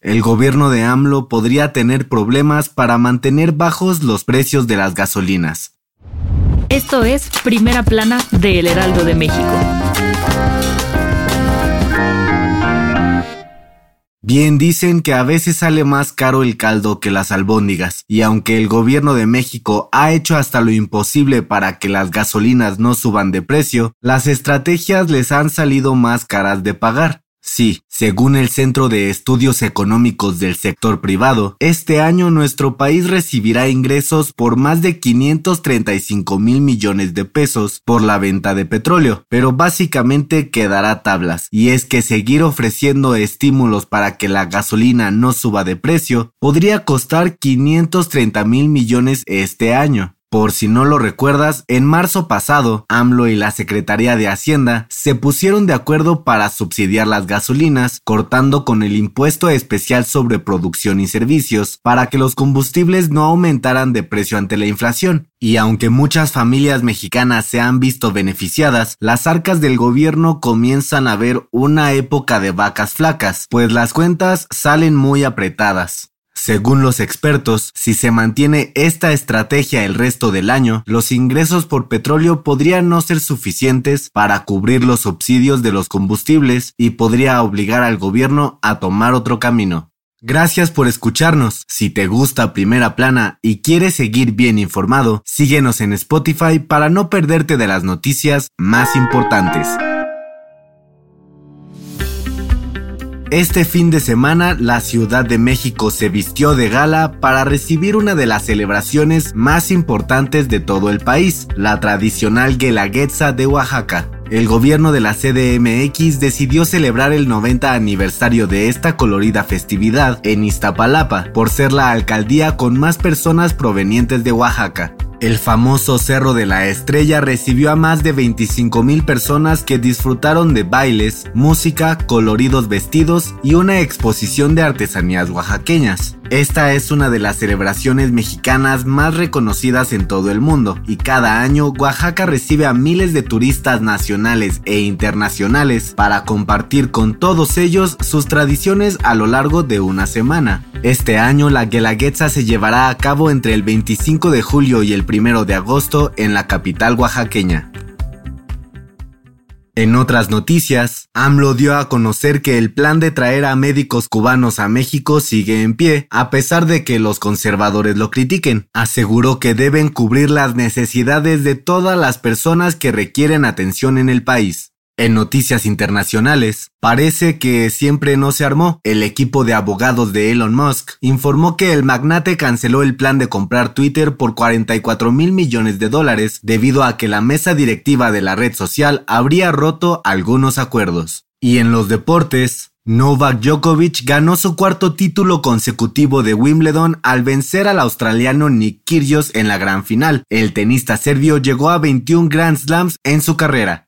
el gobierno de AMLO podría tener problemas para mantener bajos los precios de las gasolinas. Esto es Primera Plana de El Heraldo de México. Bien dicen que a veces sale más caro el caldo que las albóndigas, y aunque el gobierno de México ha hecho hasta lo imposible para que las gasolinas no suban de precio, las estrategias les han salido más caras de pagar. Sí, según el Centro de Estudios Económicos del Sector Privado, este año nuestro país recibirá ingresos por más de 535 mil millones de pesos por la venta de petróleo, pero básicamente quedará tablas, y es que seguir ofreciendo estímulos para que la gasolina no suba de precio podría costar 530 mil millones este año. Por si no lo recuerdas, en marzo pasado, AMLO y la Secretaría de Hacienda se pusieron de acuerdo para subsidiar las gasolinas, cortando con el impuesto especial sobre producción y servicios para que los combustibles no aumentaran de precio ante la inflación. Y aunque muchas familias mexicanas se han visto beneficiadas, las arcas del gobierno comienzan a ver una época de vacas flacas, pues las cuentas salen muy apretadas. Según los expertos, si se mantiene esta estrategia el resto del año, los ingresos por petróleo podrían no ser suficientes para cubrir los subsidios de los combustibles y podría obligar al gobierno a tomar otro camino. Gracias por escucharnos. Si te gusta Primera Plana y quieres seguir bien informado, síguenos en Spotify para no perderte de las noticias más importantes. Este fin de semana, la Ciudad de México se vistió de gala para recibir una de las celebraciones más importantes de todo el país, la tradicional Guelaguetza de Oaxaca. El gobierno de la CDMX decidió celebrar el 90 aniversario de esta colorida festividad en Iztapalapa, por ser la alcaldía con más personas provenientes de Oaxaca. El famoso Cerro de la Estrella recibió a más de 25 mil personas que disfrutaron de bailes, música, coloridos vestidos y una exposición de artesanías oaxaqueñas. Esta es una de las celebraciones mexicanas más reconocidas en todo el mundo y cada año Oaxaca recibe a miles de turistas nacionales e internacionales para compartir con todos ellos sus tradiciones a lo largo de una semana. Este año la Guelaguetza se llevará a cabo entre el 25 de julio y el 1 de agosto en la capital oaxaqueña. En otras noticias, AMLO dio a conocer que el plan de traer a médicos cubanos a México sigue en pie, a pesar de que los conservadores lo critiquen. Aseguró que deben cubrir las necesidades de todas las personas que requieren atención en el país. En noticias internacionales, parece que siempre no se armó. El equipo de abogados de Elon Musk informó que el magnate canceló el plan de comprar Twitter por 44 mil millones de dólares debido a que la mesa directiva de la red social habría roto algunos acuerdos. Y en los deportes, Novak Djokovic ganó su cuarto título consecutivo de Wimbledon al vencer al australiano Nick Kyrgios en la gran final. El tenista serbio llegó a 21 Grand Slams en su carrera.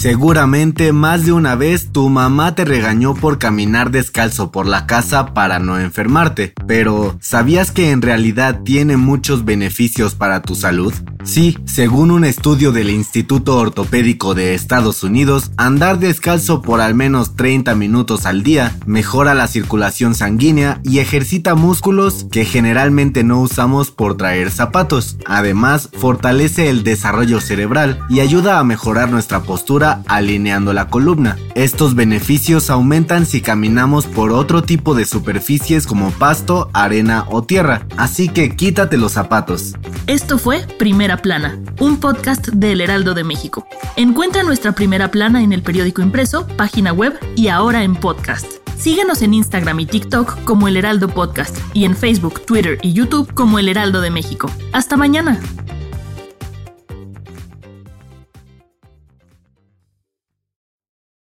Seguramente más de una vez tu mamá te regañó por caminar descalzo por la casa para no enfermarte, pero ¿sabías que en realidad tiene muchos beneficios para tu salud? Sí, según un estudio del Instituto Ortopédico de Estados Unidos, andar descalzo por al menos 30 minutos al día mejora la circulación sanguínea y ejercita músculos que generalmente no usamos por traer zapatos. Además, fortalece el desarrollo cerebral y ayuda a mejorar nuestra postura alineando la columna. Estos beneficios aumentan si caminamos por otro tipo de superficies como pasto, arena o tierra, así que quítate los zapatos. Esto fue Primera Plana, un podcast del Heraldo de México. Encuentra nuestra Primera Plana en el periódico impreso, página web y ahora en podcast. Síguenos en Instagram y TikTok como El Heraldo Podcast y en Facebook, Twitter y YouTube como El Heraldo de México. Hasta mañana.